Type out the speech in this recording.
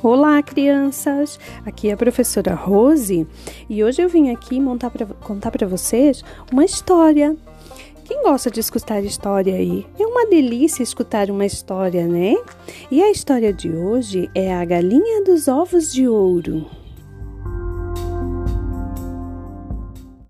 Olá, crianças! Aqui é a professora Rose e hoje eu vim aqui montar pra, contar para vocês uma história. Quem gosta de escutar história aí? É uma delícia escutar uma história, né? E a história de hoje é A Galinha dos Ovos de Ouro.